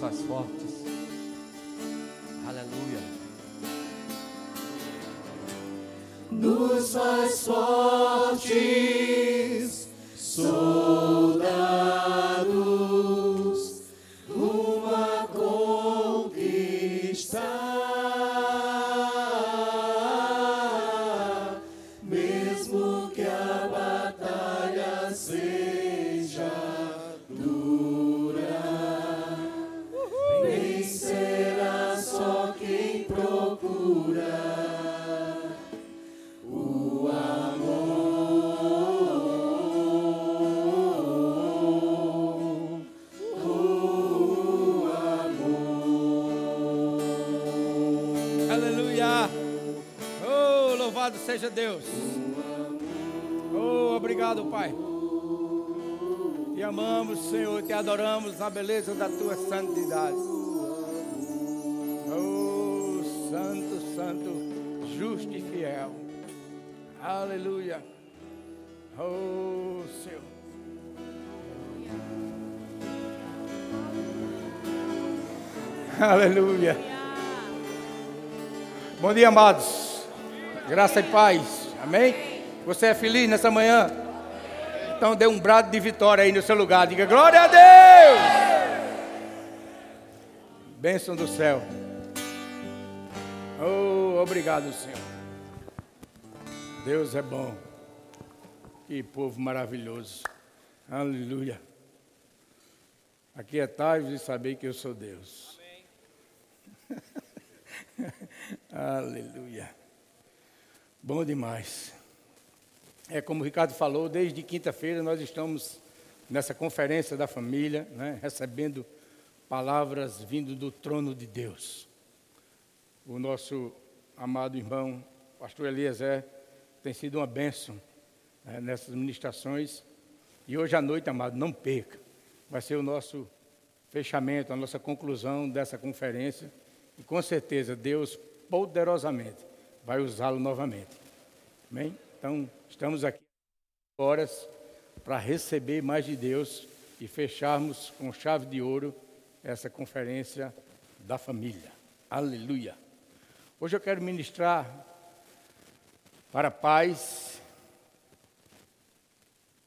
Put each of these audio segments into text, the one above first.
faz fortes. Beleza da tua santidade. Oh, santo, santo, justo e fiel. Aleluia. Oh, Senhor. Aleluia. Bom dia, amados. Graça e paz. Amém? Você é feliz nessa manhã? Então dê um brado de vitória aí no seu lugar. Diga glória a Deus. Bênção do céu. Oh, obrigado, Senhor. Deus é bom. Que povo maravilhoso. Aleluia. Aquietai-vos e sabei que eu sou Deus. Aleluia. Bom demais. É como o Ricardo falou, desde quinta-feira nós estamos nessa conferência da família, né, recebendo palavras vindo do trono de Deus. O nosso amado irmão, pastor Eliezer, tem sido uma bênção né, nessas ministrações. E hoje à noite, amado, não perca. Vai ser o nosso fechamento, a nossa conclusão dessa conferência. E com certeza Deus poderosamente vai usá-lo novamente. Amém? Então, estamos aqui horas para receber mais de Deus e fecharmos com chave de ouro essa conferência da família. Aleluia. Hoje eu quero ministrar para pais,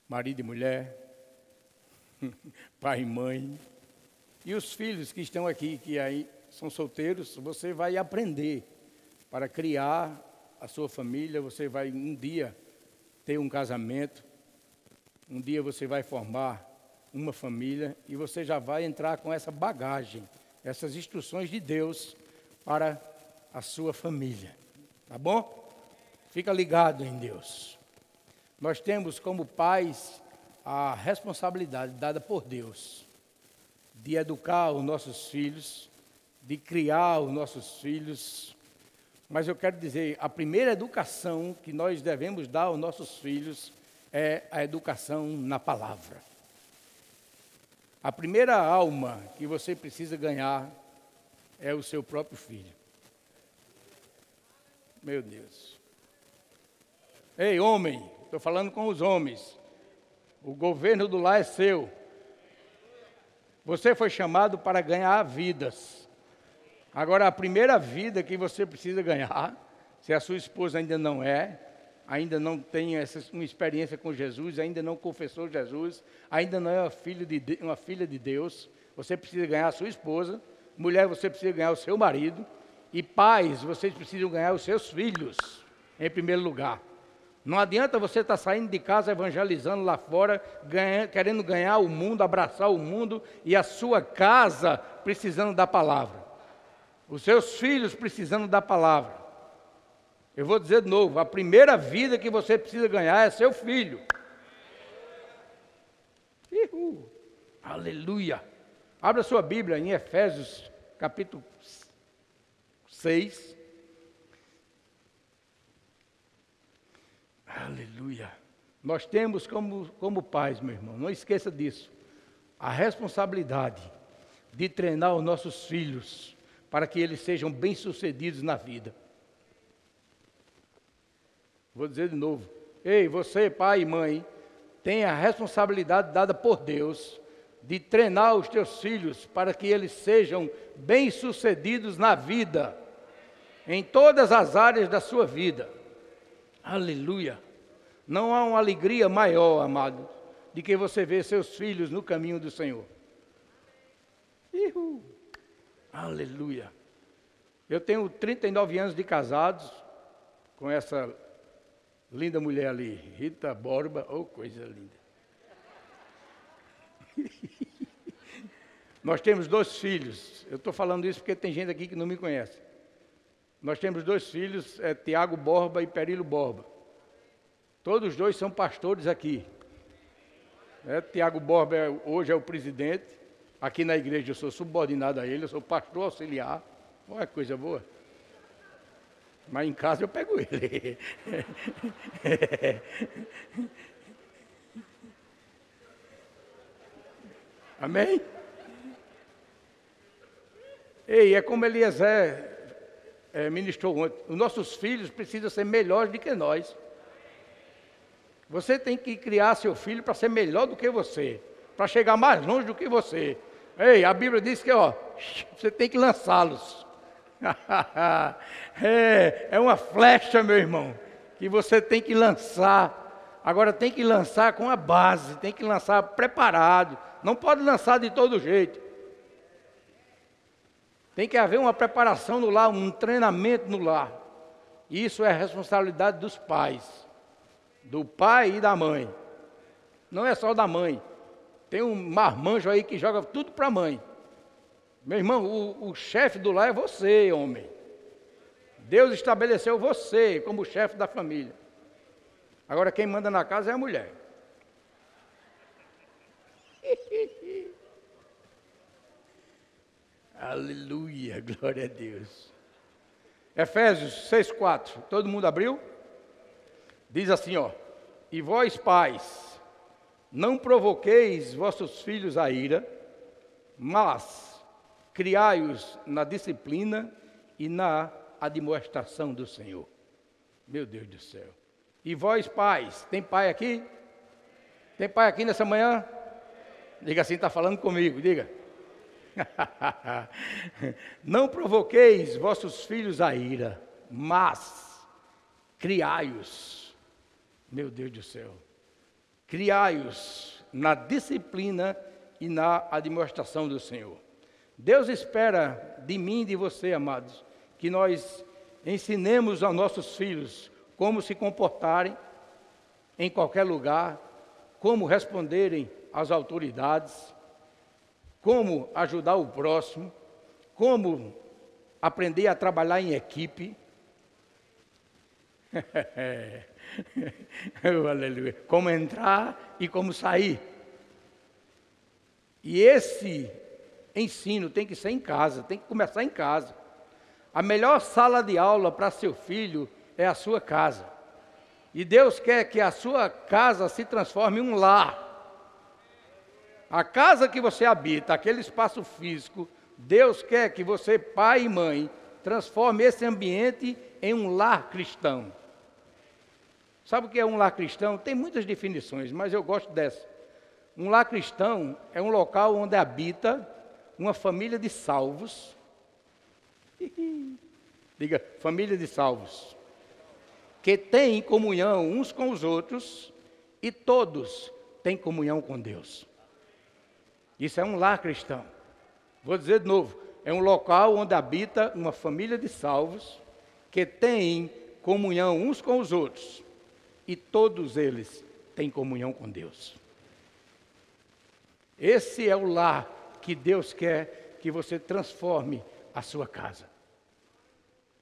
marido e mulher, pai e mãe, e os filhos que estão aqui, que aí são solteiros, você vai aprender para criar a sua família, você vai um dia ter um casamento, um dia você vai formar uma família e você já vai entrar com essa bagagem, essas instruções de Deus para a sua família. Tá bom? Fica ligado em Deus. Nós temos como pais a responsabilidade dada por Deus de educar os nossos filhos, de criar os nossos filhos. Mas eu quero dizer, a primeira educação que nós devemos dar aos nossos filhos é a educação na palavra. A primeira alma que você precisa ganhar é o seu próprio filho. Meu Deus. Ei, homem, estou falando com os homens. O governo do lar é seu. Você foi chamado para ganhar vidas. Agora, a primeira vida que você precisa ganhar, se a sua esposa ainda não é, ainda não tem essa, uma experiência com Jesus, ainda não confessou Jesus, ainda não é uma filha, de, uma filha de Deus, você precisa ganhar a sua esposa. Mulher, você precisa ganhar o seu marido. E pais, vocês precisam ganhar os seus filhos, em primeiro lugar. Não adianta você estar saindo de casa evangelizando lá fora, querendo ganhar o mundo, abraçar o mundo, e a sua casa precisando da palavra. Os seus filhos precisando da palavra. Eu vou dizer de novo: a primeira vida que você precisa ganhar é seu filho. Uhul. Aleluia. Abra sua Bíblia em Efésios, capítulo 6. Aleluia. Nós temos como, como pais, meu irmão, não esqueça disso, a responsabilidade de treinar os nossos filhos para que eles sejam bem-sucedidos na vida. Vou dizer de novo. Ei, você, pai e mãe, tem a responsabilidade dada por Deus de treinar os teus filhos para que eles sejam bem-sucedidos na vida, em todas as áreas da sua vida. Aleluia! Não há uma alegria maior, amado, de que você ver seus filhos no caminho do Senhor. Aleluia! Eu tenho 39 anos de casados com essa linda mulher ali, Rita Borba, oh coisa linda. Nós temos dois filhos. Eu estou falando isso porque tem gente aqui que não me conhece. Nós temos dois filhos, é Tiago Borba e Perilo Borba. Todos os dois são pastores aqui. É, Tiago Borba é, hoje é o presidente. Aqui na igreja eu sou subordinado a ele, eu sou pastor auxiliar. Olha que coisa boa. Mas em casa eu pego ele. Amém? Ei, é como Eliezer é, ministrou ontem. Os nossos filhos precisam ser melhores do que nós. Você tem que criar seu filho para ser melhor do que você, para chegar mais longe do que você. Ei, a Bíblia diz que ó, você tem que lançá-los. é, é uma flecha, meu irmão, que você tem que lançar. Agora tem que lançar com a base, tem que lançar preparado. Não pode lançar de todo jeito. Tem que haver uma preparação no lar, um treinamento no lar. Isso é responsabilidade dos pais, do pai e da mãe. Não é só da mãe. Tem um marmanjo aí que joga tudo para a mãe. Meu irmão, o, o chefe do lar é você, homem. Deus estabeleceu você como chefe da família. Agora quem manda na casa é a mulher. Aleluia, glória a Deus. Efésios 6,4. Todo mundo abriu? Diz assim, ó. E vós, pais, não provoqueis vossos filhos a ira, mas criai-os na disciplina e na admoestação do Senhor. Meu Deus do céu. E vós, pais, tem pai aqui? Tem pai aqui nessa manhã? Diga assim, está falando comigo, diga. Não provoqueis vossos filhos a ira, mas criai-os. Meu Deus do céu. Criai-os na disciplina e na administração do Senhor. Deus espera de mim e de você, amados, que nós ensinemos aos nossos filhos como se comportarem em qualquer lugar, como responderem às autoridades, como ajudar o próximo, como aprender a trabalhar em equipe. oh, aleluia. Como entrar e como sair. E esse ensino tem que ser em casa, tem que começar em casa. A melhor sala de aula para seu filho é a sua casa. E Deus quer que a sua casa se transforme em um lar. A casa que você habita, aquele espaço físico, Deus quer que você, pai e mãe, transforme esse ambiente em um lar cristão. Sabe o que é um lar cristão? Tem muitas definições, mas eu gosto dessa. Um lar cristão é um local onde habita uma família de salvos. Diga, família de salvos. Que tem comunhão uns com os outros e todos têm comunhão com Deus. Isso é um lar cristão. Vou dizer de novo: é um local onde habita uma família de salvos que tem comunhão uns com os outros e todos eles têm comunhão com Deus. Esse é o lar que Deus quer que você transforme a sua casa.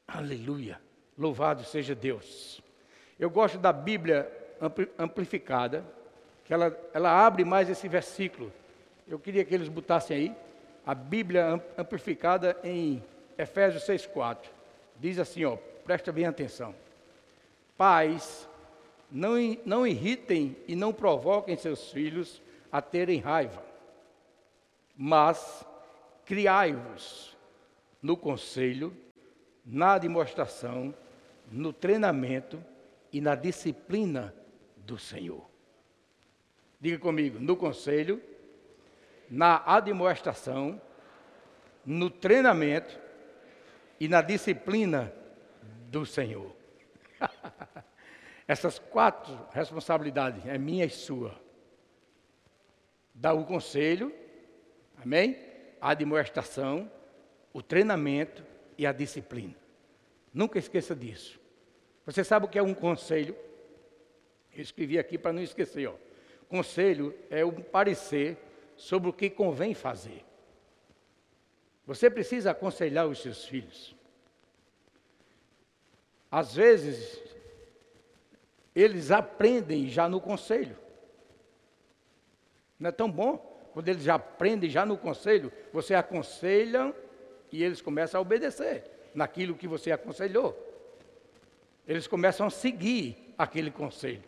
Aleluia! Louvado seja Deus. Eu gosto da Bíblia amplificada, que ela, ela abre mais esse versículo eu queria que eles botassem aí a Bíblia amplificada em Efésios 6,4. Diz assim, ó, presta bem atenção. Pais, não, não irritem e não provoquem seus filhos a terem raiva, mas criai-vos no conselho, na demonstração, no treinamento e na disciplina do Senhor. Diga comigo, no conselho, na admoestação, no treinamento e na disciplina do Senhor. Essas quatro responsabilidades é minha e sua. Dar o conselho, amém? A admoestação, o treinamento e a disciplina. Nunca esqueça disso. Você sabe o que é um conselho? Eu escrevi aqui para não esquecer. Ó. Conselho é um parecer sobre o que convém fazer. Você precisa aconselhar os seus filhos. Às vezes, eles aprendem já no conselho. Não é tão bom? Quando eles já aprendem já no conselho, você aconselha e eles começam a obedecer naquilo que você aconselhou. Eles começam a seguir aquele conselho.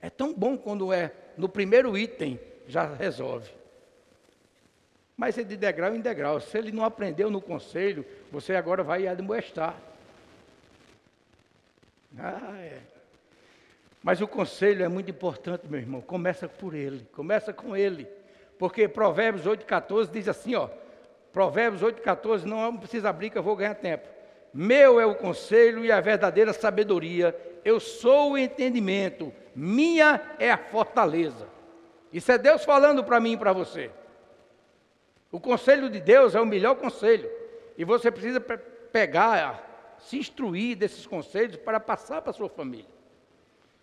É tão bom quando é no primeiro item já resolve. Mas é de degrau em degrau. Se ele não aprendeu no conselho, você agora vai admoestar. Ah, é. Mas o conselho é muito importante, meu irmão. Começa por ele, começa com ele. Porque Provérbios 8,14 diz assim, ó. Provérbios 8,14, não precisa abrir que eu vou ganhar tempo. Meu é o conselho e a verdadeira sabedoria. Eu sou o entendimento. Minha é a fortaleza. Isso é Deus falando para mim e para você. O conselho de Deus é o melhor conselho. E você precisa pegar, se instruir desses conselhos para passar para a sua família.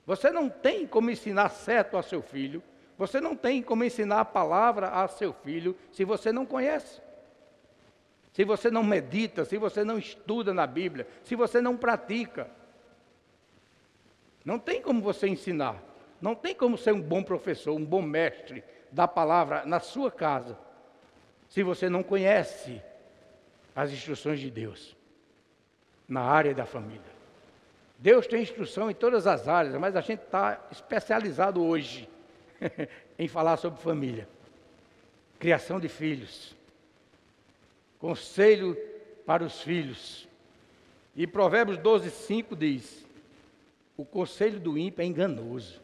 Você não tem como ensinar certo a seu filho, você não tem como ensinar a palavra a seu filho se você não conhece. Se você não medita, se você não estuda na Bíblia, se você não pratica. Não tem como você ensinar. Não tem como ser um bom professor, um bom mestre da palavra na sua casa, se você não conhece as instruções de Deus na área da família. Deus tem instrução em todas as áreas, mas a gente está especializado hoje em falar sobre família, criação de filhos, conselho para os filhos. E Provérbios 12, 5 diz: O conselho do ímpio é enganoso.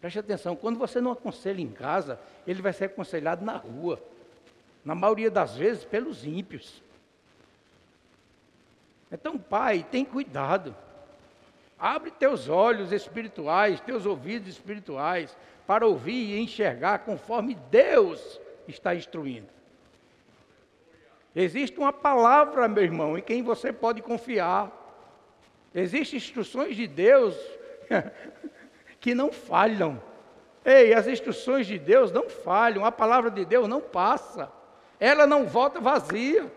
Preste atenção, quando você não aconselha em casa, ele vai ser aconselhado na rua. Na maioria das vezes, pelos ímpios. Então, pai, tem cuidado. Abre teus olhos espirituais, teus ouvidos espirituais, para ouvir e enxergar conforme Deus está instruindo. Existe uma palavra, meu irmão, em quem você pode confiar. Existem instruções de Deus que não falham. Ei, as instruções de Deus não falham, a palavra de Deus não passa, ela não volta vazia.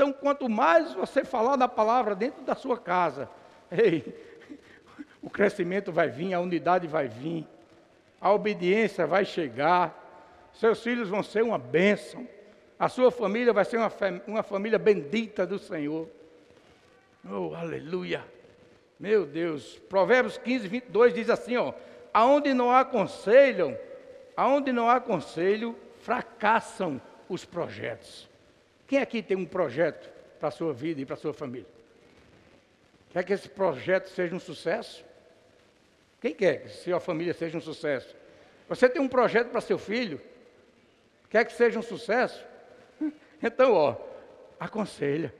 Então, quanto mais você falar da palavra dentro da sua casa, ei, o crescimento vai vir, a unidade vai vir, a obediência vai chegar, seus filhos vão ser uma bênção, a sua família vai ser uma, uma família bendita do Senhor. Oh, aleluia! Meu Deus, Provérbios 15, 22 diz assim: ó, aonde não há conselho, aonde não há conselho, fracassam os projetos. Quem aqui tem um projeto para a sua vida e para a sua família? Quer que esse projeto seja um sucesso? Quem quer que sua família seja um sucesso? Você tem um projeto para seu filho? Quer que seja um sucesso? Então, ó, aconselha.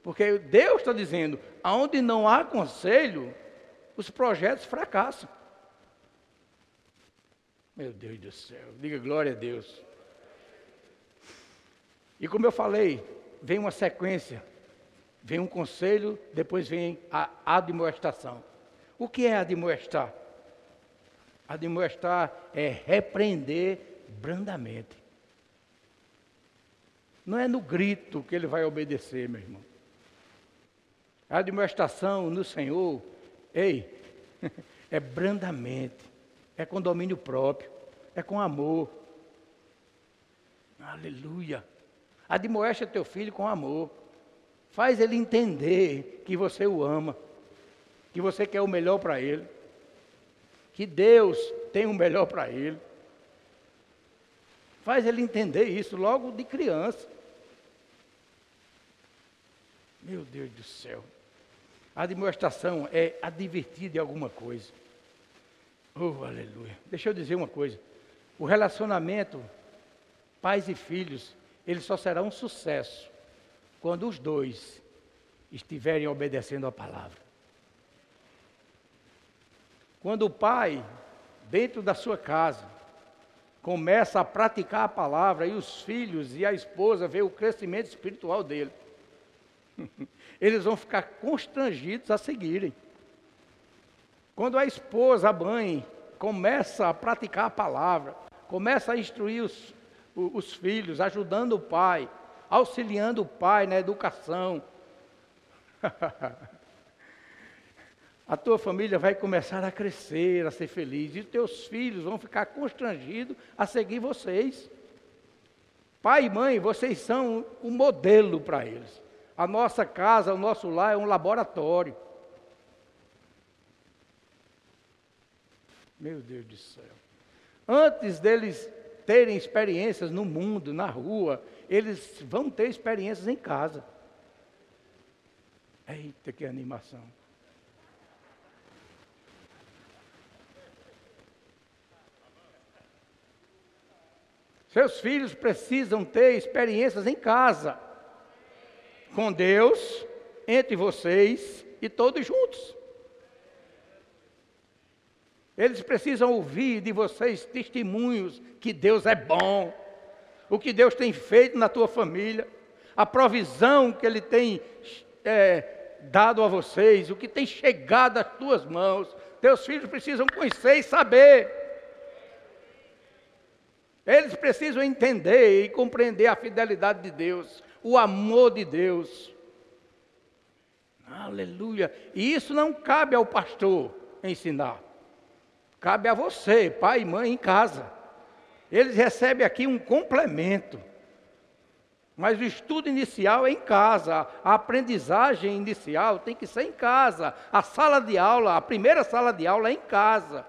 Porque Deus está dizendo, aonde não há conselho, os projetos fracassam. Meu Deus do céu, diga glória a Deus. E como eu falei, vem uma sequência, vem um conselho, depois vem a admoestação. O que é admoestar? Admoestar é repreender brandamente. Não é no grito que ele vai obedecer, meu irmão. A admoestação no Senhor, ei, é brandamente, é com domínio próprio, é com amor. Aleluia. Admoesta teu filho com amor. Faz ele entender que você o ama, que você quer o melhor para ele, que Deus tem o melhor para ele. Faz ele entender isso logo de criança. Meu Deus do céu. A demonstração é advertir de alguma coisa. Oh, aleluia. Deixa eu dizer uma coisa. O relacionamento, pais e filhos, ele só será um sucesso quando os dois estiverem obedecendo a palavra. Quando o pai, dentro da sua casa, começa a praticar a palavra e os filhos e a esposa vê o crescimento espiritual dele, eles vão ficar constrangidos a seguirem. Quando a esposa, a mãe, começa a praticar a palavra, começa a instruir os, os filhos, ajudando o pai, auxiliando o pai na educação. a tua família vai começar a crescer, a ser feliz, e teus filhos vão ficar constrangidos a seguir vocês. Pai e mãe, vocês são um modelo para eles. A nossa casa, o nosso lar é um laboratório. Meu Deus do céu. Antes deles terem experiências no mundo, na rua, eles vão ter experiências em casa. Eita, que animação. Seus filhos precisam ter experiências em casa, com Deus, entre vocês e todos juntos. Eles precisam ouvir de vocês testemunhos que Deus é bom, o que Deus tem feito na tua família, a provisão que Ele tem é, dado a vocês, o que tem chegado às tuas mãos. Teus filhos precisam conhecer e saber. Eles precisam entender e compreender a fidelidade de Deus, o amor de Deus. Aleluia. E isso não cabe ao pastor ensinar. Cabe a você, pai e mãe em casa. Eles recebem aqui um complemento. Mas o estudo inicial é em casa, a aprendizagem inicial tem que ser em casa. A sala de aula, a primeira sala de aula é em casa.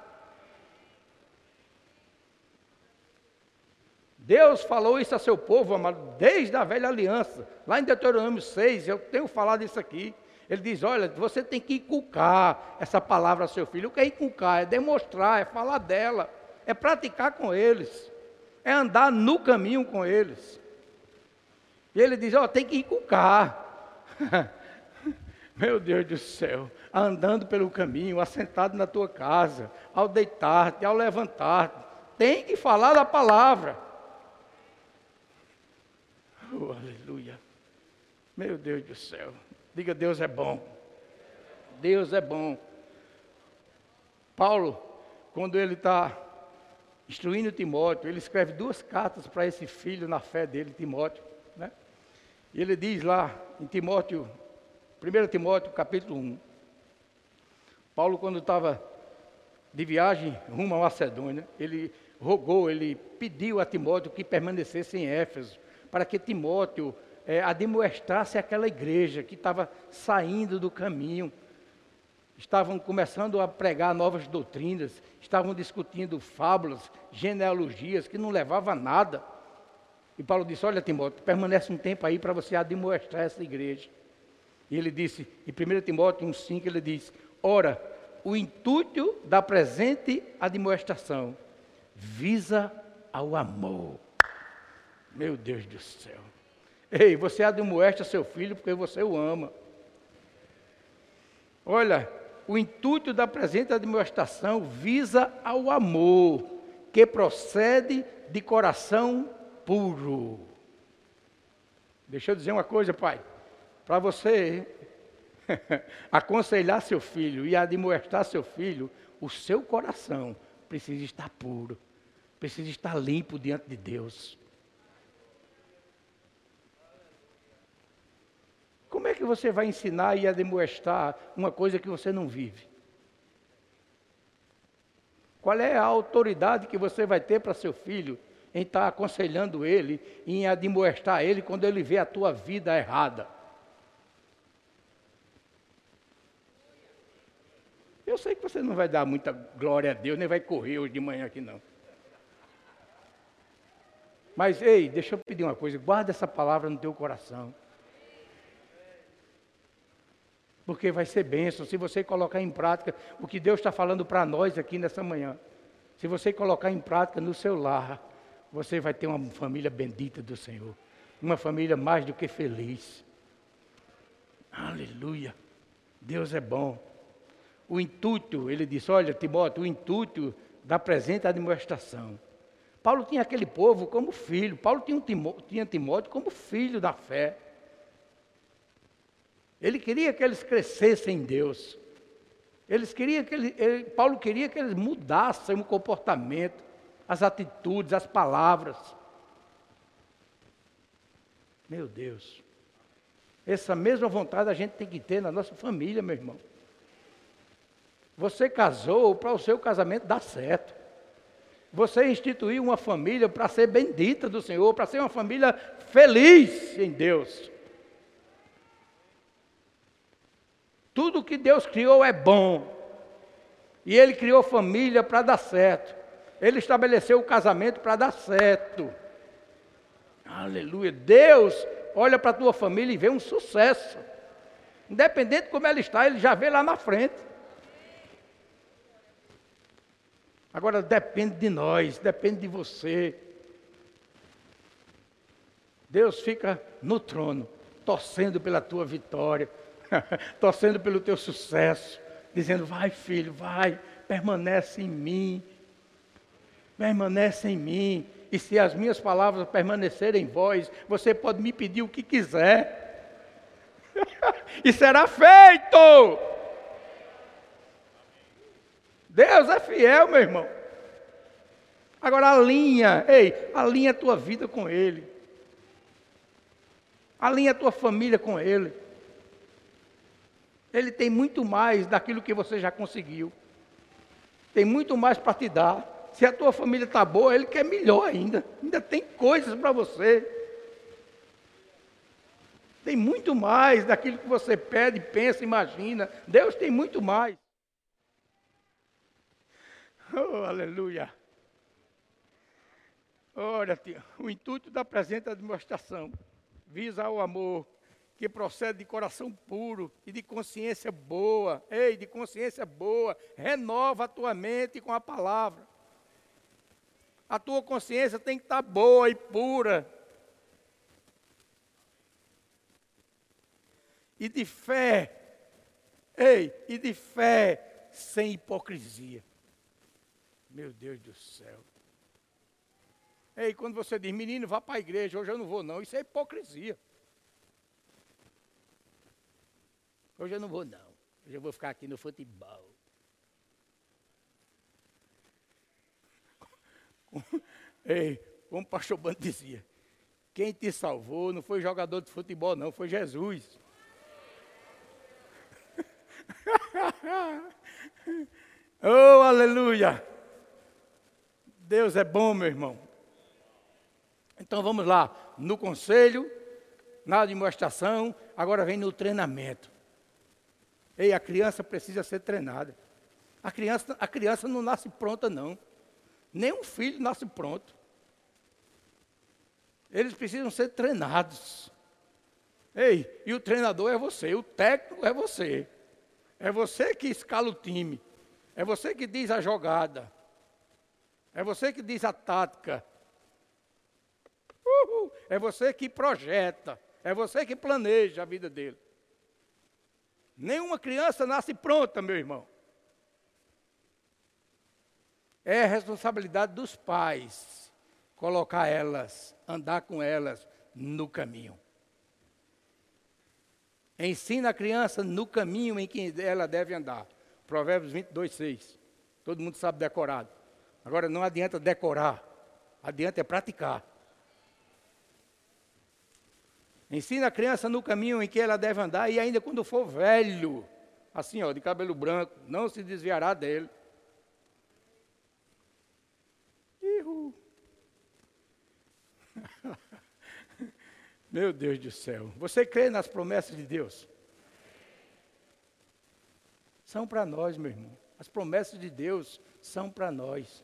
Deus falou isso a seu povo, amado, desde a velha aliança. Lá em Deuteronômio 6, eu tenho falado isso aqui. Ele diz: Olha, você tem que inculcar essa palavra ao seu filho. O que é inculcar? É demonstrar, é falar dela, é praticar com eles, é andar no caminho com eles. E ele diz: Ó, oh, tem que inculcar. Meu Deus do céu, andando pelo caminho, assentado na tua casa, ao deitar-te, ao levantar-te, tem que falar da palavra. Oh, aleluia. Meu Deus do céu. Diga, Deus é bom. Deus é bom. Paulo, quando ele está instruindo Timóteo, ele escreve duas cartas para esse filho na fé dele, Timóteo. Né? E ele diz lá em Timóteo, 1 Timóteo capítulo 1. Paulo, quando estava de viagem rumo a Macedônia, ele rogou, ele pediu a Timóteo que permanecesse em Éfeso, para que Timóteo é, admoestasse aquela igreja que estava saindo do caminho. Estavam começando a pregar novas doutrinas, estavam discutindo fábulas, genealogias que não levavam a nada. E Paulo disse: Olha, Timóteo, permanece um tempo aí para você admoestar essa igreja. E ele disse, em 1 Timóteo 1,5, ele diz: Ora, o intuito da presente admoestação visa ao amor. Meu Deus do céu. Ei, você admoesta seu filho porque você o ama. Olha, o intuito da presente admoestação visa ao amor, que procede de coração puro. Deixa eu dizer uma coisa, pai. Para você aconselhar seu filho e admoestar seu filho, o seu coração precisa estar puro, precisa estar limpo diante de Deus. Como é que você vai ensinar e admoestar uma coisa que você não vive? Qual é a autoridade que você vai ter para seu filho em estar tá aconselhando ele, em admoestar ele quando ele vê a tua vida errada? Eu sei que você não vai dar muita glória a Deus, nem vai correr hoje de manhã aqui não. Mas ei, deixa eu pedir uma coisa, guarda essa palavra no teu coração porque vai ser bênção se você colocar em prática o que Deus está falando para nós aqui nessa manhã. Se você colocar em prática no seu lar, você vai ter uma família bendita do Senhor. Uma família mais do que feliz. Aleluia. Deus é bom. O intuito, ele disse: Olha, Timóteo, o intuito da presente administração. Paulo tinha aquele povo como filho. Paulo tinha, um Timó tinha Timóteo como filho da fé. Ele queria que eles crescessem em Deus. Eles queriam que ele, ele, Paulo queria que eles mudassem o comportamento, as atitudes, as palavras. Meu Deus. Essa mesma vontade a gente tem que ter na nossa família, meu irmão. Você casou para o seu casamento dar certo. Você instituiu uma família para ser bendita do Senhor, para ser uma família feliz em Deus. Tudo que Deus criou é bom. E Ele criou família para dar certo. Ele estabeleceu o casamento para dar certo. Aleluia. Deus olha para a tua família e vê um sucesso. Independente de como ela está, Ele já vê lá na frente. Agora depende de nós, depende de você. Deus fica no trono, torcendo pela tua vitória, torcendo pelo teu sucesso, dizendo: vai, filho, vai, permanece em mim, permanece em mim. E se as minhas palavras permanecerem em vós, você pode me pedir o que quiser, e será feito. Deus é fiel, meu irmão. Agora alinha, ei, alinha a tua vida com Ele. Alinha a tua família com Ele. Ele tem muito mais daquilo que você já conseguiu. Tem muito mais para te dar. Se a tua família está boa, Ele quer melhor ainda. Ainda tem coisas para você. Tem muito mais daquilo que você pede, pensa, imagina. Deus tem muito mais. Oh, aleluia. Olha, o intuito da presente administração visa o amor que procede de coração puro e de consciência boa. Ei, de consciência boa, renova a tua mente com a palavra. A tua consciência tem que estar boa e pura. E de fé, ei, e de fé sem hipocrisia. Meu Deus do céu. Ei, quando você diz, menino, vá para a igreja, hoje eu não vou não, isso é hipocrisia. Hoje eu não vou, não. Hoje eu vou ficar aqui no futebol. Ei, como o pastor Bando dizia, quem te salvou não foi jogador de futebol, não, foi Jesus. oh, aleluia! Deus é bom, meu irmão. Então vamos lá, no conselho, na demonstração, agora vem no treinamento. Ei, a criança precisa ser treinada. A criança, a criança não nasce pronta, não. Nenhum filho nasce pronto. Eles precisam ser treinados. Ei, e o treinador é você, o técnico é você. É você que escala o time. É você que diz a jogada. É você que diz a tática. Uhul. É você que projeta. É você que planeja a vida dele. Nenhuma criança nasce pronta, meu irmão. É responsabilidade dos pais colocar elas, andar com elas no caminho. Ensina a criança no caminho em que ela deve andar. Provérbios 22, 6. Todo mundo sabe decorado. Agora não adianta decorar, adianta é praticar. Ensina a criança no caminho em que ela deve andar e ainda quando for velho, assim, ó, de cabelo branco, não se desviará dele. Ihu. Meu Deus do céu. Você crê nas promessas de Deus? São para nós, meu irmão. As promessas de Deus são para nós.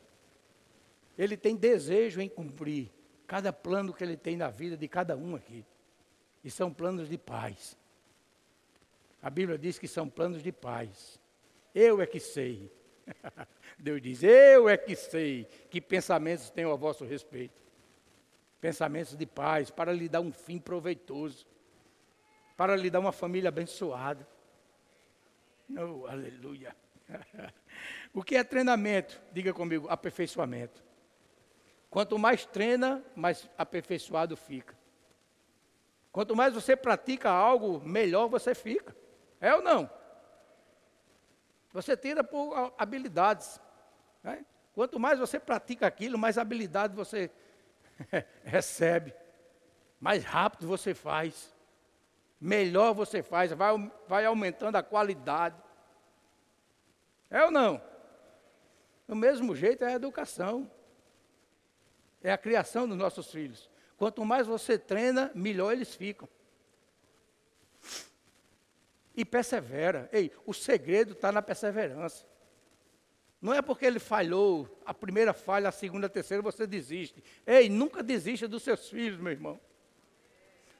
Ele tem desejo em cumprir cada plano que ele tem na vida de cada um aqui. E são planos de paz. A Bíblia diz que são planos de paz. Eu é que sei Deus diz: Eu é que sei que pensamentos tenho a vosso respeito. Pensamentos de paz, para lhe dar um fim proveitoso, para lhe dar uma família abençoada. Oh, aleluia. o que é treinamento? Diga comigo: aperfeiçoamento. Quanto mais treina, mais aperfeiçoado fica. Quanto mais você pratica algo, melhor você fica. É ou não? Você tira por habilidades. Né? Quanto mais você pratica aquilo, mais habilidade você recebe. Mais rápido você faz. Melhor você faz. Vai, vai aumentando a qualidade. É ou não? Do mesmo jeito é a educação. É a criação dos nossos filhos. Quanto mais você treina, melhor eles ficam e persevera. Ei, o segredo está na perseverança. Não é porque ele falhou, a primeira falha, a segunda, a terceira, você desiste. Ei, nunca desista dos seus filhos, meu irmão.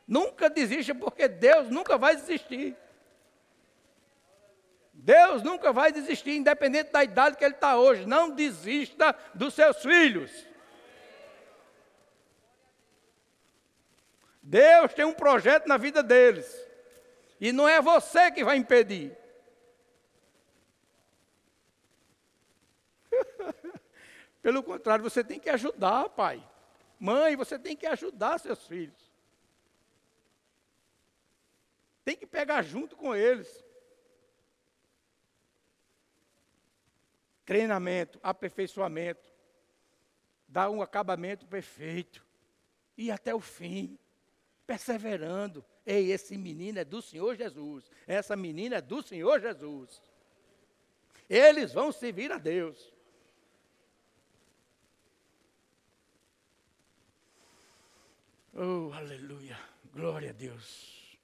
Nunca desista, porque Deus nunca vai desistir. Deus nunca vai desistir, independente da idade que ele está hoje. Não desista dos seus filhos. Deus tem um projeto na vida deles. E não é você que vai impedir. Pelo contrário, você tem que ajudar, pai. Mãe, você tem que ajudar seus filhos. Tem que pegar junto com eles. Treinamento, aperfeiçoamento, dar um acabamento perfeito. E até o fim, perseverando. Ei, esse menino é do Senhor Jesus. Essa menina é do Senhor Jesus. Eles vão servir a Deus. Oh, aleluia. Glória a Deus.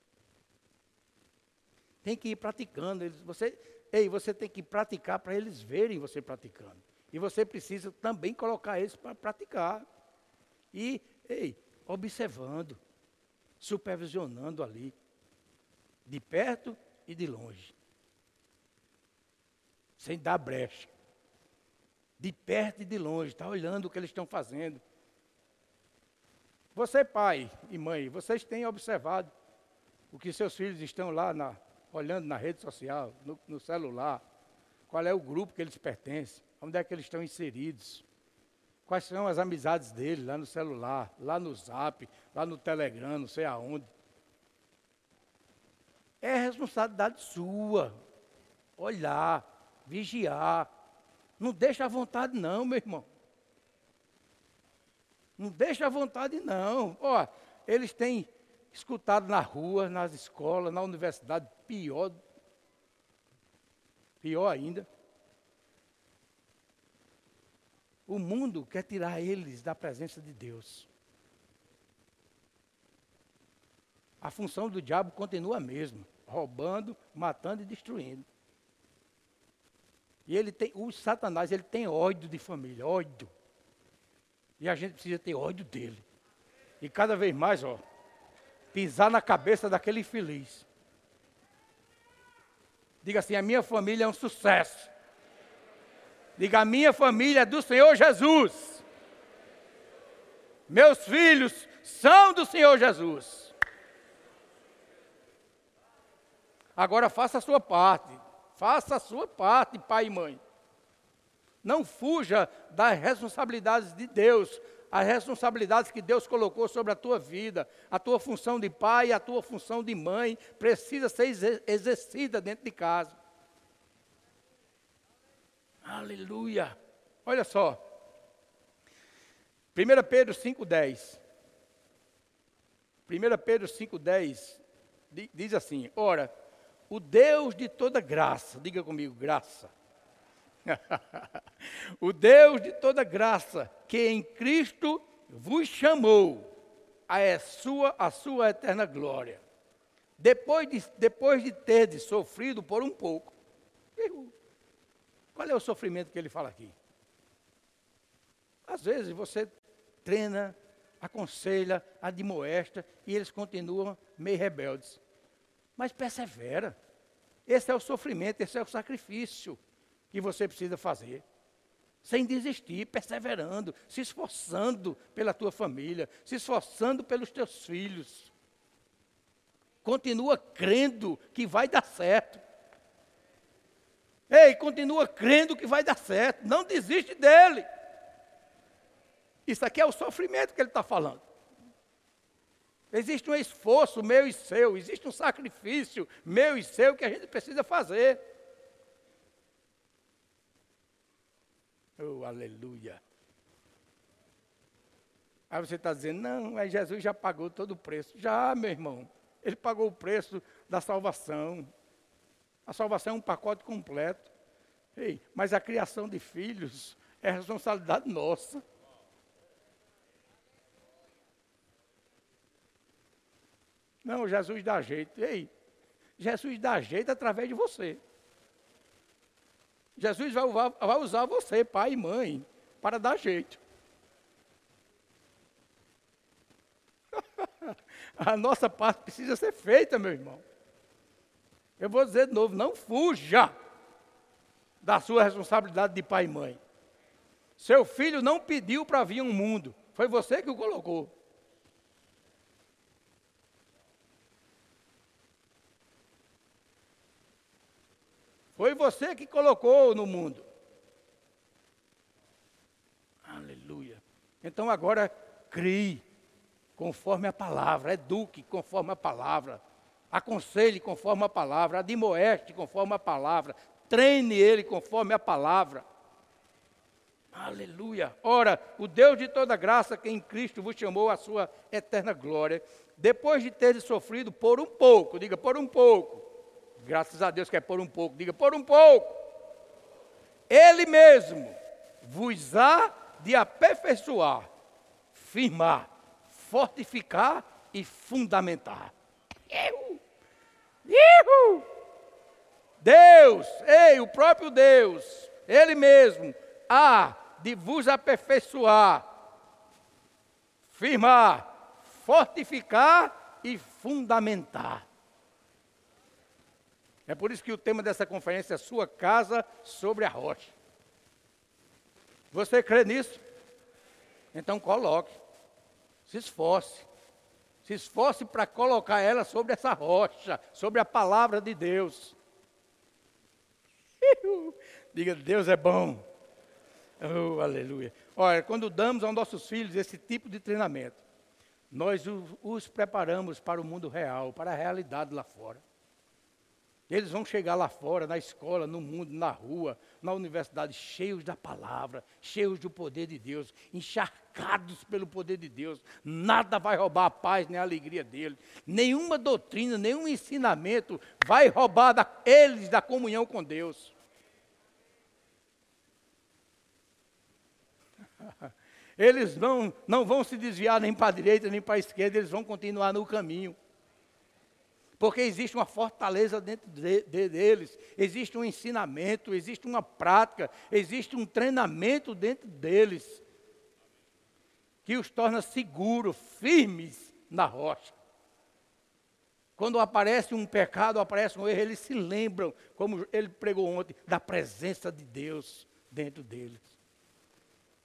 Tem que ir praticando. Eles, você, ei, você tem que praticar para eles verem você praticando. E você precisa também colocar eles para praticar. E, ei, observando supervisionando ali, de perto e de longe, sem dar brecha. De perto e de longe, está olhando o que eles estão fazendo. Você, pai e mãe, vocês têm observado o que seus filhos estão lá na, olhando na rede social, no, no celular, qual é o grupo que eles pertencem, onde é que eles estão inseridos. Quais são as amizades dele lá no celular, lá no zap, lá no Telegram, não sei aonde. É responsabilidade sua. Olhar, vigiar. Não deixa à vontade não, meu irmão. Não deixa à vontade não. Ó, eles têm escutado na rua, nas escolas, na universidade, pior, pior ainda. O mundo quer tirar eles da presença de Deus. A função do diabo continua a mesma: roubando, matando e destruindo. E ele tem, o Satanás, ele tem ódio de família, ódio. E a gente precisa ter ódio dele. E cada vez mais, ó, pisar na cabeça daquele infeliz. Diga assim: a minha família é um sucesso. Diga: minha família é do Senhor Jesus. Meus filhos são do Senhor Jesus. Agora faça a sua parte. Faça a sua parte, pai e mãe. Não fuja das responsabilidades de Deus, as responsabilidades que Deus colocou sobre a tua vida, a tua função de pai, a tua função de mãe, precisa ser exercida dentro de casa. Aleluia. Olha só. 1 Pedro 5,10. 1 Pedro 5,10 diz assim: Ora, o Deus de toda graça, diga comigo, graça. o Deus de toda graça, que em Cristo vos chamou a sua, a sua eterna glória. Depois de, depois de terdes sofrido por um pouco, qual é o sofrimento que ele fala aqui? Às vezes você treina, aconselha, admoesta e eles continuam meio rebeldes. Mas persevera. Esse é o sofrimento, esse é o sacrifício. que você precisa fazer. Sem desistir, perseverando, se esforçando pela tua família, se esforçando pelos teus filhos. Continua crendo que vai dar certo. Ei, continua crendo que vai dar certo. Não desiste dele. Isso aqui é o sofrimento que ele está falando. Existe um esforço meu e seu, existe um sacrifício meu e seu que a gente precisa fazer. Oh, aleluia. Aí você está dizendo, não, mas Jesus já pagou todo o preço. Já, meu irmão. Ele pagou o preço da salvação. A salvação é um pacote completo. Ei, mas a criação de filhos é responsabilidade nossa. Não, Jesus dá jeito. Ei, Jesus dá jeito através de você. Jesus vai, vai usar você, pai e mãe, para dar jeito. A nossa parte precisa ser feita, meu irmão. Eu vou dizer de novo: não fuja da sua responsabilidade de pai e mãe. Seu filho não pediu para vir um mundo, foi você que o colocou. Foi você que colocou no mundo. Aleluia. Então agora crie conforme a palavra, eduque conforme a palavra, aconselhe conforme a palavra, admoeste conforme a palavra, treine ele conforme a palavra. Aleluia. Ora, o Deus de toda graça, que em Cristo vos chamou à sua eterna glória, depois de ter sofrido por um pouco, diga por um pouco, Graças a Deus que é por um pouco. Diga, por um pouco. Ele mesmo vos há de aperfeiçoar, firmar, fortificar e fundamentar. Ihu! Ihu! Deus, ei, o próprio Deus, Ele mesmo, há de vos aperfeiçoar, firmar, fortificar e fundamentar. É por isso que o tema dessa conferência é Sua Casa sobre a Rocha. Você crê nisso? Então coloque. Se esforce. Se esforce para colocar ela sobre essa rocha, sobre a palavra de Deus. Diga, Deus é bom. Oh, aleluia. Olha, quando damos aos nossos filhos esse tipo de treinamento, nós os preparamos para o mundo real, para a realidade lá fora. Eles vão chegar lá fora, na escola, no mundo, na rua, na universidade, cheios da palavra, cheios do poder de Deus, encharcados pelo poder de Deus. Nada vai roubar a paz nem a alegria deles. Nenhuma doutrina, nenhum ensinamento vai roubar da, eles da comunhão com Deus. Eles não, não vão se desviar nem para a direita nem para a esquerda, eles vão continuar no caminho porque existe uma fortaleza dentro de, de, deles, existe um ensinamento, existe uma prática, existe um treinamento dentro deles, que os torna seguros, firmes na rocha. Quando aparece um pecado, aparece um erro, eles se lembram, como ele pregou ontem, da presença de Deus dentro deles.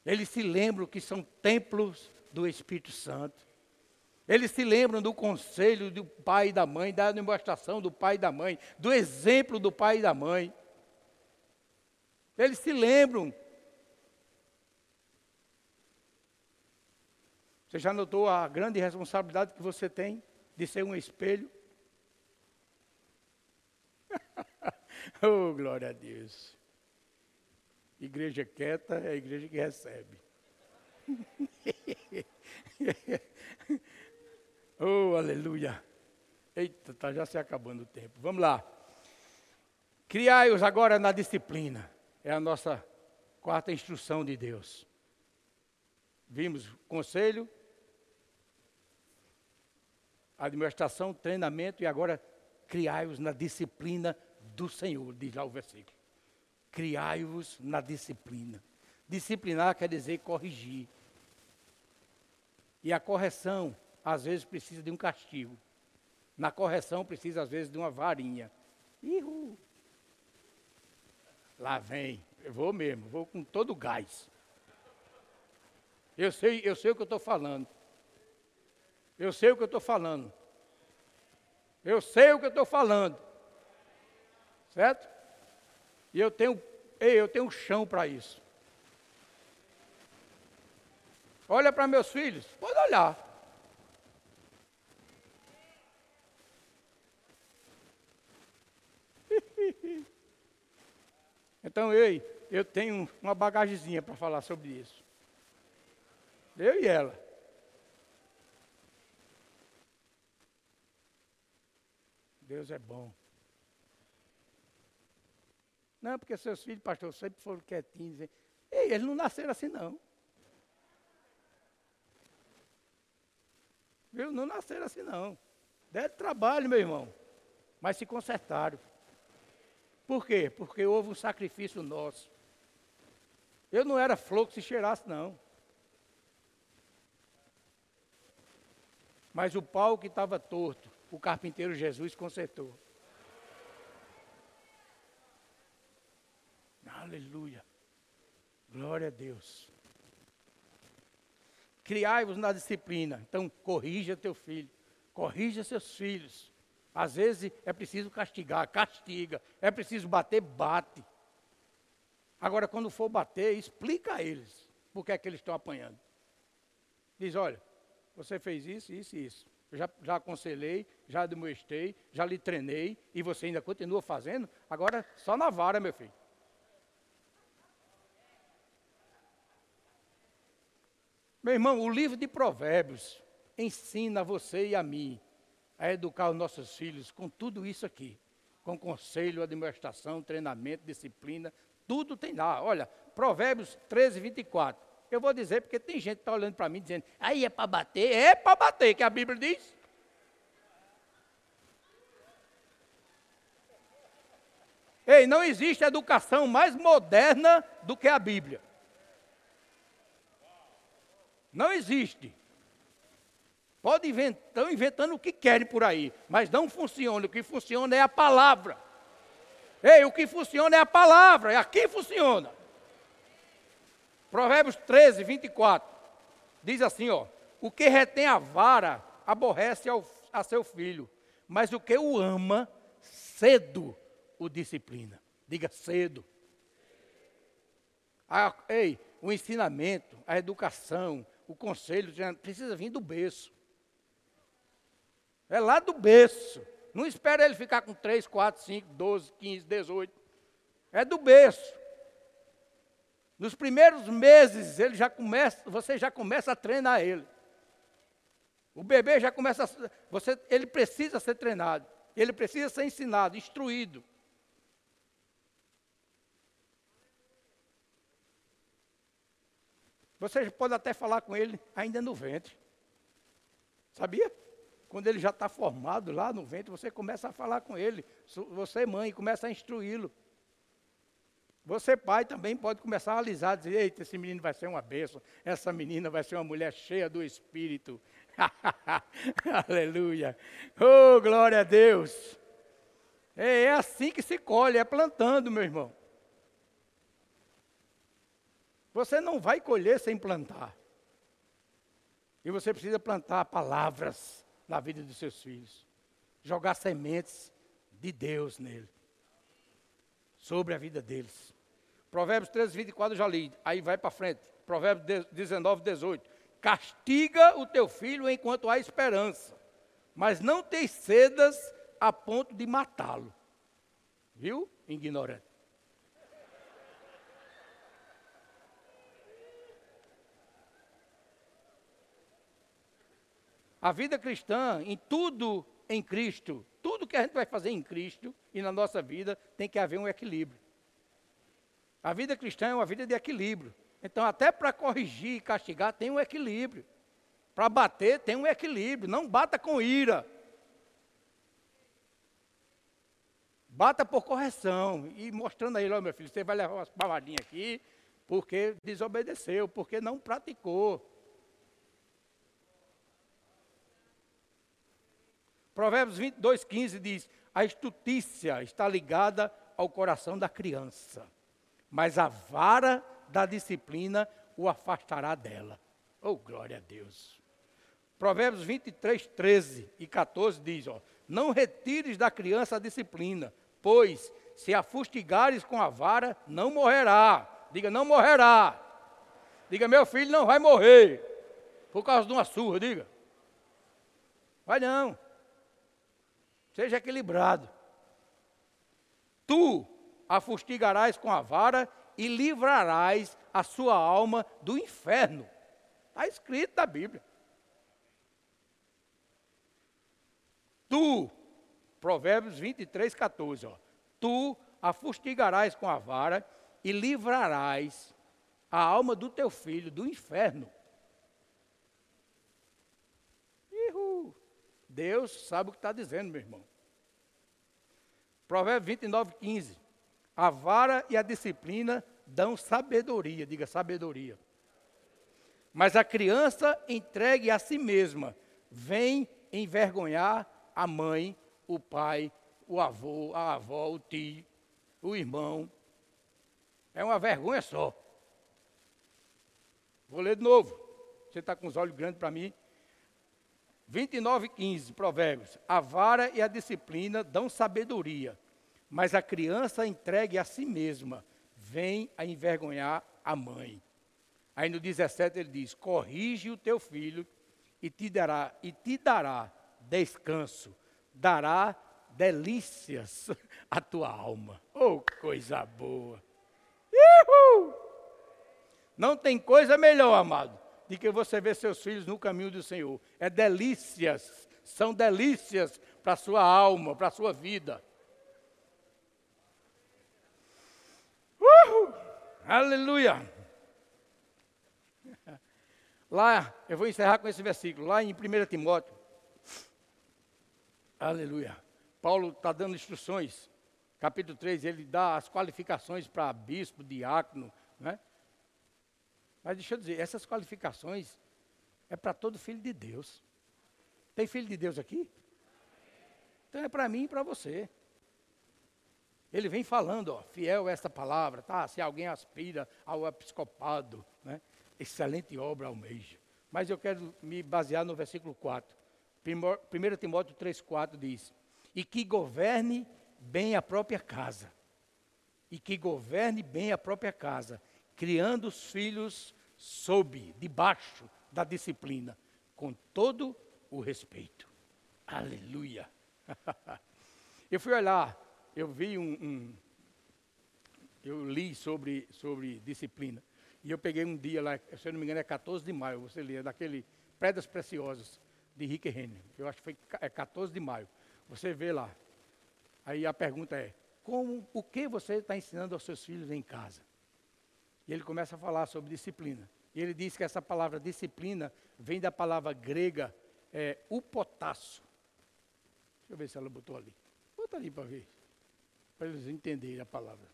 Eles se lembram que são templos do Espírito Santo. Eles se lembram do conselho do pai e da mãe, da demonstração do pai e da mãe, do exemplo do pai e da mãe. Eles se lembram. Você já notou a grande responsabilidade que você tem de ser um espelho? oh, glória a Deus. Igreja quieta é a igreja que recebe. Oh, aleluia. Eita, está já se acabando o tempo. Vamos lá. Criai-os agora na disciplina. É a nossa quarta instrução de Deus. Vimos conselho, administração, treinamento e agora criai-os na disciplina do Senhor, diz lá o versículo. Criai-os na disciplina. Disciplinar quer dizer corrigir. E a correção às vezes precisa de um castigo. Na correção precisa, às vezes, de uma varinha. Ihu. Lá vem. Eu vou mesmo, vou com todo o gás. Eu sei, eu sei o que eu estou falando. Eu sei o que eu estou falando. Eu sei o que eu estou falando. Certo? E eu tenho, eu tenho chão para isso. Olha para meus filhos, pode olhar. Então, ei, eu tenho uma bagagezinha para falar sobre isso. Eu e ela. Deus é bom. Não, porque seus filhos, pastor, sempre foram quietinhos. Ei, eles não nasceram assim, não. Viu? Não nasceram assim, não. Deram trabalho, meu irmão. Mas se consertaram. Por quê? Porque houve um sacrifício nosso. Eu não era flor que se cheirasse, não. Mas o pau que estava torto, o carpinteiro Jesus consertou. Aleluia. Glória a Deus. Criai-vos na disciplina. Então, corrija teu filho. Corrija seus filhos. Às vezes é preciso castigar, castiga. É preciso bater, bate. Agora, quando for bater, explica a eles por que é que eles estão apanhando. Diz, olha, você fez isso, isso e isso. Eu já, já aconselhei, já admoestei, já lhe treinei, e você ainda continua fazendo, agora só na vara, meu filho. Meu irmão, o livro de Provérbios ensina a você e a mim a educar os nossos filhos com tudo isso aqui. Com conselho, administração, treinamento, disciplina, tudo tem lá. Olha, Provérbios 13, 24. Eu vou dizer porque tem gente que está olhando para mim dizendo, aí é para bater? É para bater, que a Bíblia diz. Ei, não existe educação mais moderna do que a Bíblia. Não existe. Pode inventar, estão inventando o que querem por aí, mas não funciona. O que funciona é a palavra. Ei, o que funciona é a palavra, é aqui funciona. Provérbios 13, 24. Diz assim, ó: O que retém a vara aborrece ao, a seu filho, mas o que o ama, cedo o disciplina. Diga cedo. A, ei, o ensinamento, a educação, o conselho precisa vir do berço. É lá do berço. Não espera ele ficar com 3, 4, 5, 12, 15, 18. É do berço. Nos primeiros meses, ele já começa, você já começa a treinar ele. O bebê já começa, a, você, ele precisa ser treinado. Ele precisa ser ensinado, instruído. Você pode até falar com ele ainda no ventre. Sabia? Quando ele já está formado lá no ventre, você começa a falar com ele. Você, mãe, começa a instruí-lo. Você, pai, também pode começar a alisar, dizer, eita, esse menino vai ser uma bênção, essa menina vai ser uma mulher cheia do Espírito. Aleluia. Oh, glória a Deus. É, é assim que se colhe, é plantando, meu irmão. Você não vai colher sem plantar. E você precisa plantar palavras na vida dos seus filhos. Jogar sementes de Deus nele. Sobre a vida deles. Provérbios 13, 24 eu já li. Aí vai para frente. Provérbios 19, 18. Castiga o teu filho enquanto há esperança, mas não te cedas a ponto de matá-lo. Viu? Ignorante. A vida cristã, em tudo em Cristo, tudo que a gente vai fazer em Cristo e na nossa vida, tem que haver um equilíbrio. A vida cristã é uma vida de equilíbrio. Então, até para corrigir e castigar, tem um equilíbrio. Para bater, tem um equilíbrio. Não bata com ira. Bata por correção. E mostrando aí, ó, meu filho, você vai levar umas palavrinhas aqui, porque desobedeceu, porque não praticou. Provérbios 22, 15 diz: A estutícia está ligada ao coração da criança. mas a vara da disciplina o afastará dela. Oh, glória a Deus. Provérbios 23, 13 e 14 diz: ó, Não retires da criança a disciplina, pois se a fustigares com a vara, não morrerá. Diga, não morrerá. Diga, meu filho não vai morrer. Por causa de uma surra, diga. Vai não. Seja equilibrado. Tu a fustigarás com a vara e livrarás a sua alma do inferno. Está escrito na Bíblia. Tu, Provérbios 23, 14, ó, tu a fustigarás com a vara e livrarás a alma do teu filho do inferno. Ihu. Deus sabe o que está dizendo, meu irmão. Provérbios 29, 15. A vara e a disciplina dão sabedoria, diga sabedoria. Mas a criança entregue a si mesma vem envergonhar a mãe, o pai, o avô, a avó, o tio, o irmão. É uma vergonha só. Vou ler de novo. Você está com os olhos grandes para mim. 29, 15, Provérbios. A vara e a disciplina dão sabedoria, mas a criança entregue a si mesma vem a envergonhar a mãe. Aí no 17 ele diz: Corrige o teu filho e te dará e te dará descanso, dará delícias à tua alma. Oh, coisa boa! Uhul! Não tem coisa melhor, amado, de que você ver seus filhos no caminho do Senhor. É delícias, são delícias para a sua alma, para a sua vida. Uhul! Aleluia! Lá, eu vou encerrar com esse versículo, lá em 1 Timóteo. Aleluia. Paulo está dando instruções. Capítulo 3, ele dá as qualificações para bispo, diácono, né? Mas deixa eu dizer, essas qualificações é para todo filho de Deus. Tem filho de Deus aqui? Então é para mim e para você. Ele vem falando, ó, fiel a esta palavra, tá? Se alguém aspira ao episcopado, né? Excelente obra almeja. Mas eu quero me basear no versículo 4. 1 Timóteo 3,4 diz: E que governe bem a própria casa. E que governe bem a própria casa, criando os filhos sob, debaixo da disciplina, com todo o respeito. Aleluia. eu fui olhar, eu vi um, um, eu li sobre, sobre disciplina. E eu peguei um dia lá, se eu não me engano é 14 de maio, você lê, daquele Pedras Preciosas de Rick Renner. Eu acho que foi é 14 de maio. Você vê lá. Aí a pergunta é: como, o que você está ensinando aos seus filhos em casa? E ele começa a falar sobre disciplina. E ele diz que essa palavra disciplina vem da palavra grega é, upotasso. Deixa eu ver se ela botou ali. Bota ali para ver. Para eles entenderem a palavra.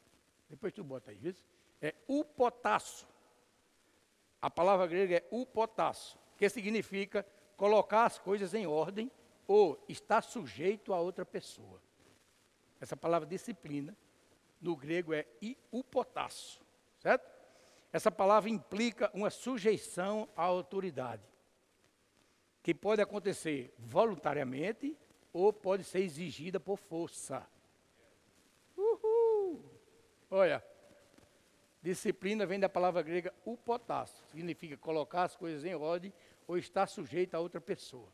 Depois tu bota aí, viu? É upotasso. A palavra grega é upotasso, que significa colocar as coisas em ordem ou estar sujeito a outra pessoa. Essa palavra disciplina, no grego é iupotasso, certo? Essa palavra implica uma sujeição à autoridade, que pode acontecer voluntariamente ou pode ser exigida por força. Uhul! Olha, disciplina vem da palavra grega upotasso, significa colocar as coisas em ordem ou está sujeito a outra pessoa.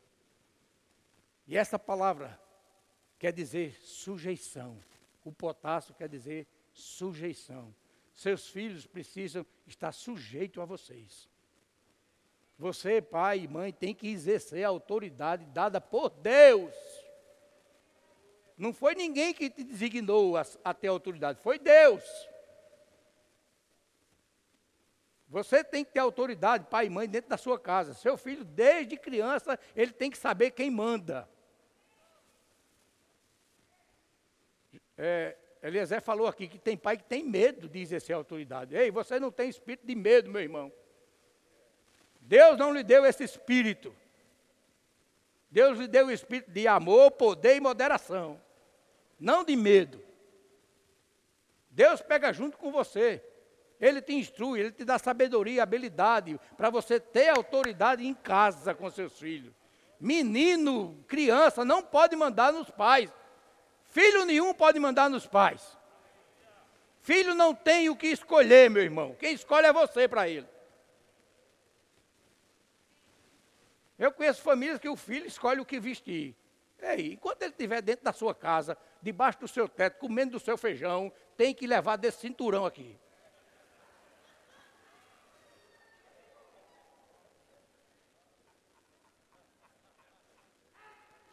E essa palavra quer dizer sujeição. O potássio quer dizer sujeição. Seus filhos precisam estar sujeitos a vocês. Você, pai e mãe, tem que exercer a autoridade dada por Deus. Não foi ninguém que te designou a, a ter autoridade, foi Deus. Você tem que ter autoridade, pai e mãe, dentro da sua casa. Seu filho, desde criança, ele tem que saber quem manda. É, Eliezer falou aqui que tem pai que tem medo de exercer autoridade. Ei, você não tem espírito de medo, meu irmão. Deus não lhe deu esse espírito. Deus lhe deu o espírito de amor, poder e moderação. Não de medo. Deus pega junto com você. Ele te instrui, ele te dá sabedoria, habilidade para você ter autoridade em casa com seus filhos. Menino, criança, não pode mandar nos pais. Filho nenhum pode mandar nos pais. Filho não tem o que escolher, meu irmão. Quem escolhe é você para ele. Eu conheço famílias que o filho escolhe o que vestir. Ei, enquanto ele estiver dentro da sua casa, debaixo do seu teto, comendo do seu feijão, tem que levar desse cinturão aqui.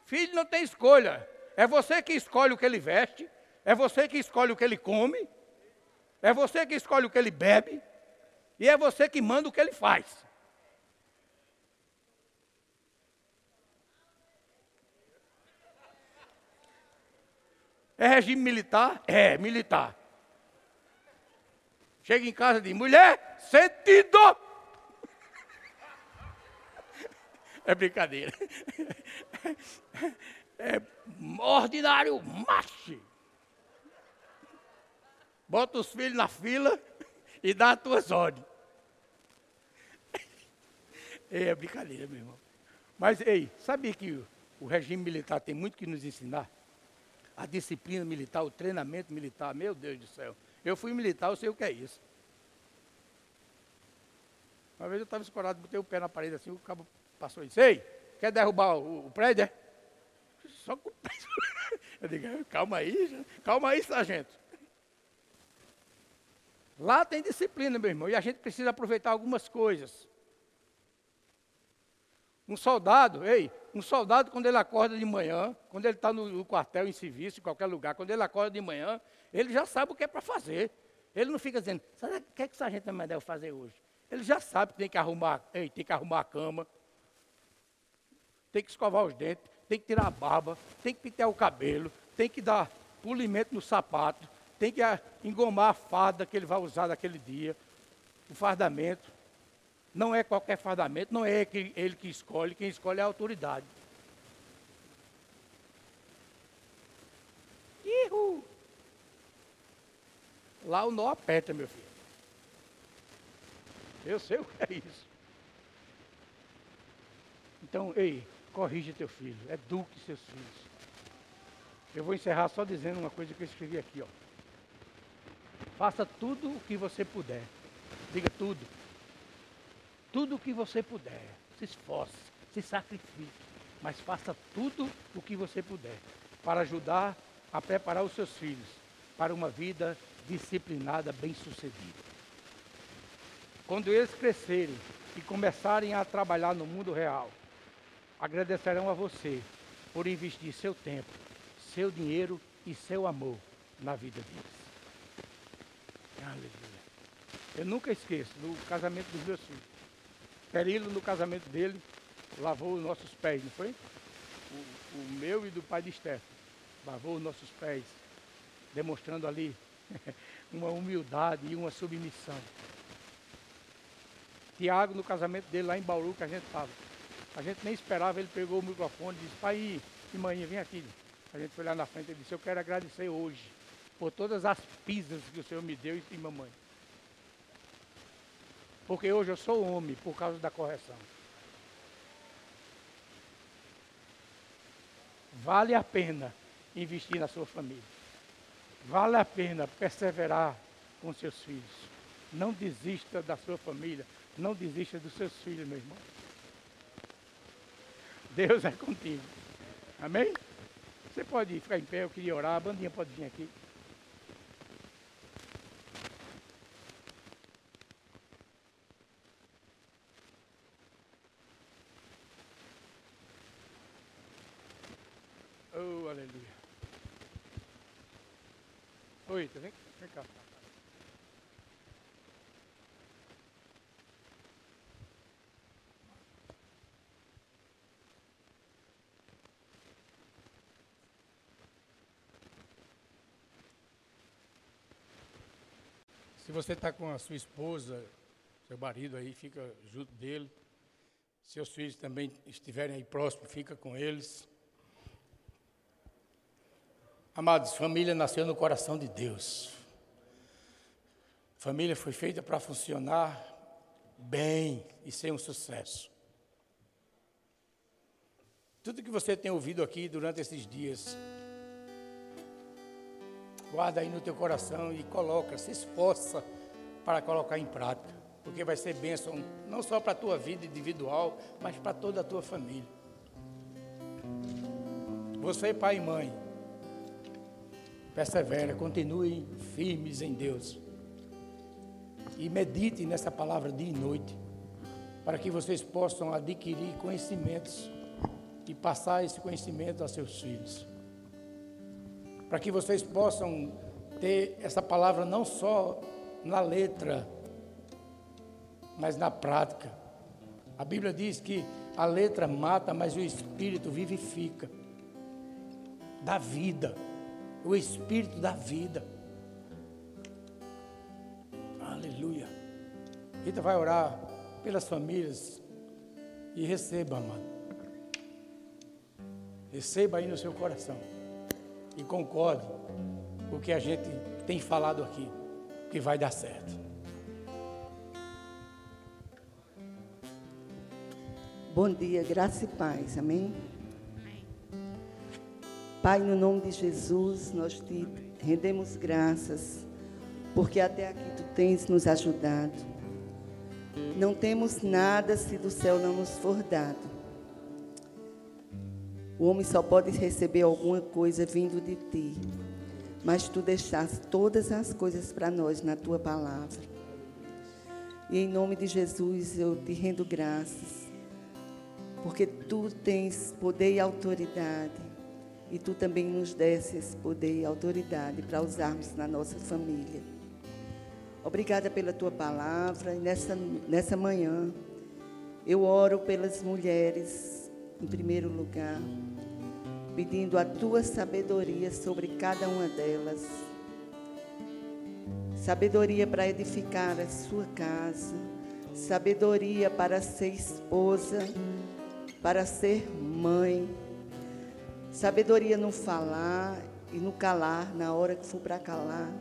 Filho não tem escolha. É você que escolhe o que ele veste, é você que escolhe o que ele come, é você que escolhe o que ele bebe, e é você que manda o que ele faz. É regime militar? É, militar. Chega em casa e diz, mulher, sentido! É brincadeira. É ordinário macho. Bota os filhos na fila e dá as tuas ordens. É brincadeira, meu irmão. Mas, ei, sabia que o regime militar tem muito que nos ensinar? a disciplina militar, o treinamento militar, meu Deus do céu. Eu fui militar, eu sei o que é isso. Uma vez eu estava escorado, botei o pé na parede assim, o cabo passou e disse, ei, quer derrubar o, o prédio, é? Só com o pé. Eu digo, calma aí, calma aí, sargento. Lá tem disciplina, meu irmão, e a gente precisa aproveitar algumas coisas. Um soldado, ei, um soldado quando ele acorda de manhã, quando ele está no, no, quartel, em serviço, em qualquer lugar, quando ele acorda de manhã, ele já sabe o que é para fazer. Ele não fica dizendo, sabe o que é que o sargento deve fazer hoje? Ele já sabe que tem que arrumar, ei, tem que arrumar a cama, tem que escovar os dentes, tem que tirar a barba, tem que pintar o cabelo, tem que dar polimento no sapato, tem que engomar a farda que ele vai usar naquele dia, o fardamento. Não é qualquer fardamento, não é ele que escolhe, quem escolhe é a autoridade. Ihu! Lá o nó aperta, meu filho. Eu sei o que é isso. Então, ei, corrija teu filho, eduque seus filhos. Eu vou encerrar só dizendo uma coisa que eu escrevi aqui, ó. Faça tudo o que você puder. Diga tudo tudo o que você puder. Se esforce, se sacrifique, mas faça tudo o que você puder para ajudar a preparar os seus filhos para uma vida disciplinada, bem-sucedida. Quando eles crescerem e começarem a trabalhar no mundo real, agradecerão a você por investir seu tempo, seu dinheiro e seu amor na vida deles. Aleluia. Eu nunca esqueço do casamento dos meus filhos. Perilo, no casamento dele, lavou os nossos pés, não foi? O, o meu e do pai de Esther. Lavou os nossos pés, demonstrando ali uma humildade e uma submissão. Tiago, no casamento dele lá em Bauru, que a gente estava. A gente nem esperava, ele pegou o microfone e disse, pai e mãe, vem aqui. A gente foi lá na frente e disse, eu quero agradecer hoje por todas as pisas que o Senhor me deu e mamãe. Porque hoje eu sou homem por causa da correção. Vale a pena investir na sua família. Vale a pena perseverar com seus filhos. Não desista da sua família. Não desista dos seus filhos, meu irmão. Deus é contigo. Amém? Você pode ficar em pé, eu queria orar, a bandinha pode vir aqui. Oi, vem, vem cá. Se você está com a sua esposa, seu marido aí, fica junto dele. Seus filhos também estiverem aí próximos, fica com eles. Amados, família nasceu no coração de Deus. família foi feita para funcionar bem e ser um sucesso. Tudo que você tem ouvido aqui durante esses dias, guarda aí no teu coração e coloca, se esforça para colocar em prática, porque vai ser bênção não só para a tua vida individual, mas para toda a tua família. Você, pai e mãe, persevera, continue firmes em Deus. E medite nessa palavra dia e noite, para que vocês possam adquirir conhecimentos e passar esse conhecimento a seus filhos. Para que vocês possam ter essa palavra não só na letra, mas na prática. A Bíblia diz que a letra mata, mas o espírito vivifica. Dá vida. O espírito da vida. Aleluia. Rita vai orar pelas famílias e receba, amado. Receba aí no seu coração. E concorde com o que a gente tem falado aqui, que vai dar certo. Bom dia, graça e paz, amém? Pai, no nome de Jesus, nós te rendemos graças, porque até aqui tu tens nos ajudado. Não temos nada se do céu não nos for dado. O homem só pode receber alguma coisa vindo de ti. Mas tu deixaste todas as coisas para nós na tua palavra. E em nome de Jesus eu te rendo graças. Porque tu tens poder e autoridade. E tu também nos desse esse poder e autoridade para usarmos na nossa família. Obrigada pela tua palavra. E nessa, nessa manhã eu oro pelas mulheres em primeiro lugar, pedindo a tua sabedoria sobre cada uma delas. Sabedoria para edificar a sua casa, sabedoria para ser esposa, para ser mãe, sabedoria no falar e no calar, na hora que for para calar.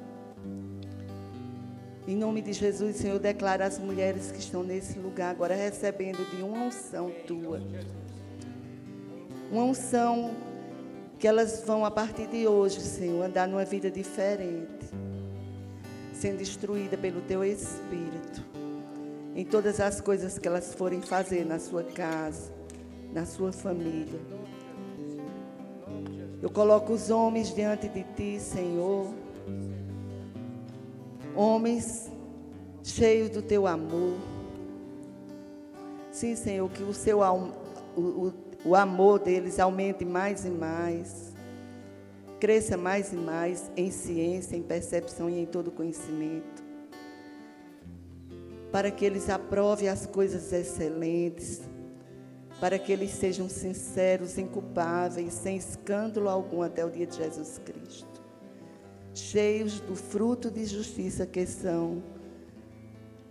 Em nome de Jesus, Senhor, declara as mulheres que estão nesse lugar agora recebendo de uma unção tua uma unção que elas vão, a partir de hoje, Senhor, andar numa vida diferente, sendo destruída pelo Teu Espírito, em todas as coisas que elas forem fazer na sua casa, na sua família. Eu coloco os homens diante de Ti, Senhor, homens cheios do Teu amor. Sim, Senhor, que o seu o, o o amor deles aumente mais e mais, cresça mais e mais em ciência, em percepção e em todo conhecimento, para que eles aprovem as coisas excelentes, para que eles sejam sinceros, inculpáveis, sem escândalo algum até o dia de Jesus Cristo, cheios do fruto de justiça que são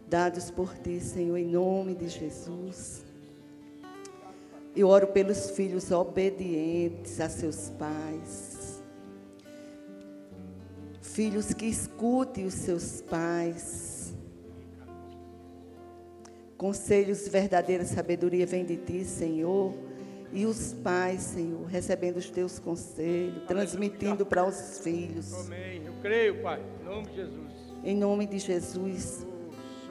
dados por ti, Senhor, em nome de Jesus. Eu oro pelos filhos obedientes a seus pais. Filhos que escutem os seus pais. Conselhos de verdadeira sabedoria vem de ti, Senhor. E os pais, Senhor, recebendo os teus conselhos, transmitindo para os filhos. Amém. Eu creio, Pai, em nome de Jesus. Em nome de Jesus.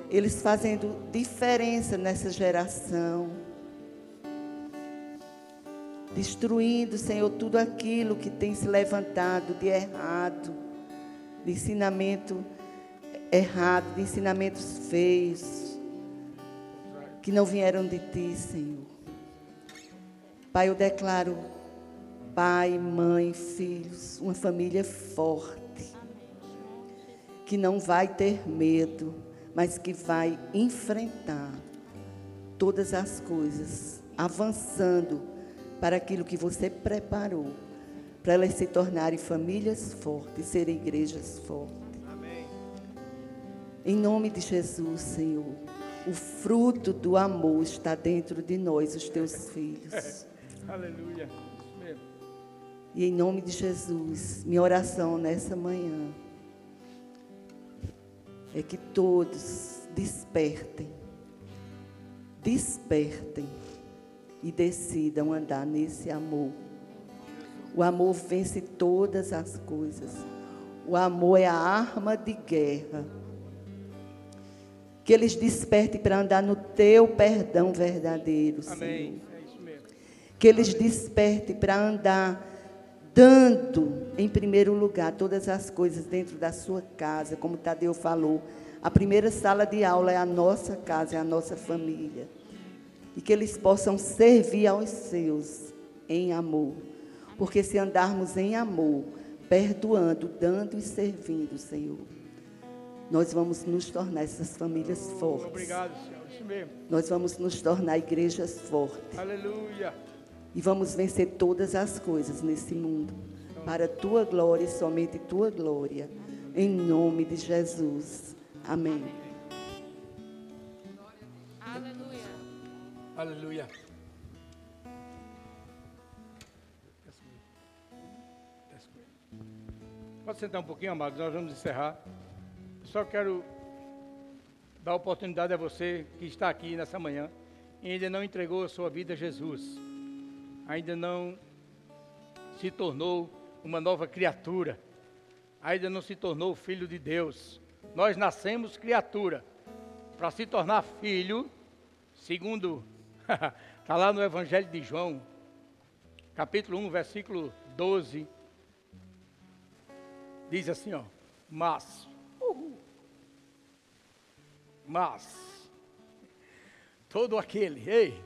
Eles fazendo diferença nessa geração destruindo, Senhor, tudo aquilo que tem se levantado de errado, de ensinamento errado, de ensinamentos feios, que não vieram de ti, Senhor. Pai, eu declaro pai, mãe, filhos, uma família forte, que não vai ter medo, mas que vai enfrentar todas as coisas, avançando para aquilo que você preparou, para elas se tornarem famílias fortes, serem igrejas fortes. Amém. Em nome de Jesus, Senhor, o fruto do amor está dentro de nós, os teus filhos. Aleluia. E em nome de Jesus, minha oração nessa manhã é que todos despertem, despertem e decidam andar nesse amor. O amor vence todas as coisas. O amor é a arma de guerra. Que eles despertem para andar no teu perdão verdadeiro, Senhor. Amém. É isso mesmo. Que eles despertem para andar dando em primeiro lugar todas as coisas dentro da sua casa, como Tadeu falou. A primeira sala de aula é a nossa casa, é a nossa família. E que eles possam servir aos seus em amor. Porque se andarmos em amor, perdoando, dando e servindo, Senhor, nós vamos nos tornar essas famílias fortes. Obrigado, Senhor. Isso mesmo. Nós vamos nos tornar igrejas fortes. Aleluia. E vamos vencer todas as coisas nesse mundo. Para a tua glória e somente tua glória. Em nome de Jesus. Amém. Aleluia. Pode sentar um pouquinho, amados, nós vamos encerrar. Só quero dar oportunidade a você que está aqui nessa manhã e ainda não entregou a sua vida a Jesus, ainda não se tornou uma nova criatura, ainda não se tornou filho de Deus. Nós nascemos criatura para se tornar filho, segundo está lá no Evangelho de João, capítulo 1, versículo 12. Diz assim, ó, mas, uhul, mas, todo aquele, ei,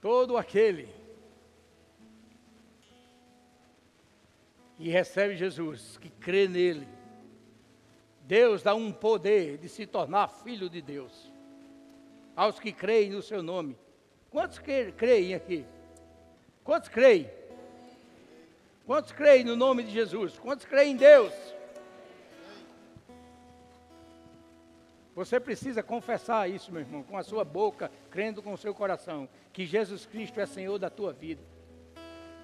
todo aquele que recebe Jesus, que crê nele, Deus dá um poder de se tornar filho de Deus. Aos que creem no seu nome. Quantos cre- creem aqui? Quantos creem? Quantos creem no nome de Jesus? Quantos creem em Deus? Você precisa confessar isso, meu irmão, com a sua boca, crendo com o seu coração, que Jesus Cristo é Senhor da tua vida.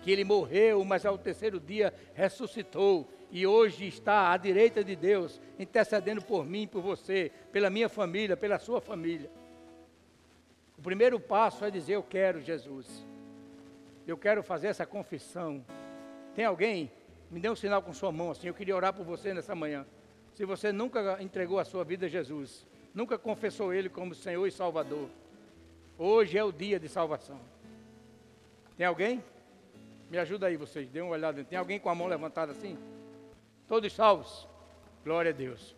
Que ele morreu, mas ao terceiro dia ressuscitou e hoje está à direita de Deus, intercedendo por mim, por você, pela minha família, pela sua família. O primeiro passo é dizer: Eu quero Jesus. Eu quero fazer essa confissão. Tem alguém? Me dê um sinal com sua mão assim. Eu queria orar por você nessa manhã. Se você nunca entregou a sua vida a Jesus, nunca confessou Ele como Senhor e Salvador, hoje é o dia de salvação. Tem alguém? Me ajuda aí vocês, dê uma olhada. Tem alguém com a mão levantada assim? Todos salvos? Glória a Deus.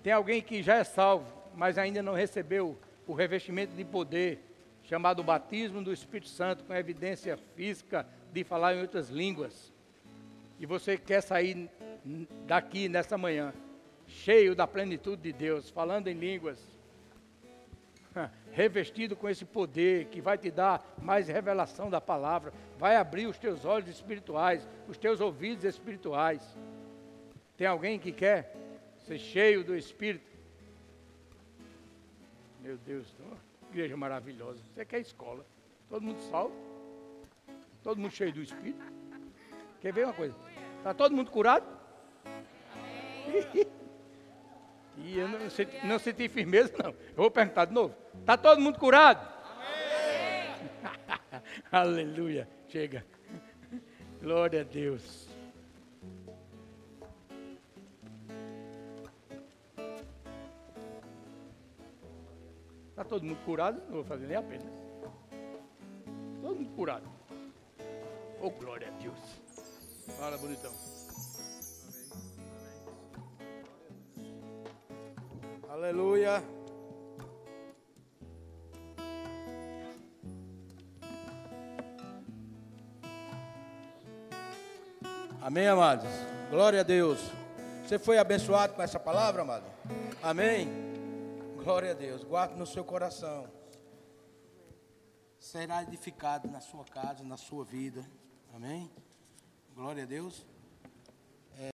Tem alguém que já é salvo, mas ainda não recebeu o revestimento de poder, chamado batismo do Espírito Santo, com evidência física de falar em outras línguas. E você quer sair daqui nessa manhã, cheio da plenitude de Deus, falando em línguas, revestido com esse poder que vai te dar mais revelação da palavra, vai abrir os teus olhos espirituais, os teus ouvidos espirituais. Tem alguém que quer ser cheio do Espírito? Meu Deus, igreja maravilhosa. Você quer escola? Todo mundo salvo? Todo mundo cheio do Espírito? Quer ver uma coisa? Está todo mundo curado? E eu não senti, não senti firmeza, não. Eu vou perguntar de novo. Está todo mundo curado? Aleluia. Chega. Glória a Deus. Está todo mundo curado? Não vou fazer nem a pena. Todo mundo curado. Oh, glória a Deus. Fala, bonitão. Aleluia. Amém, amados? Glória a Deus. Você foi abençoado com essa palavra, amado? Amém? Glória a Deus. Guarde no seu coração. Será edificado na sua casa, na sua vida. Amém? Glória a Deus.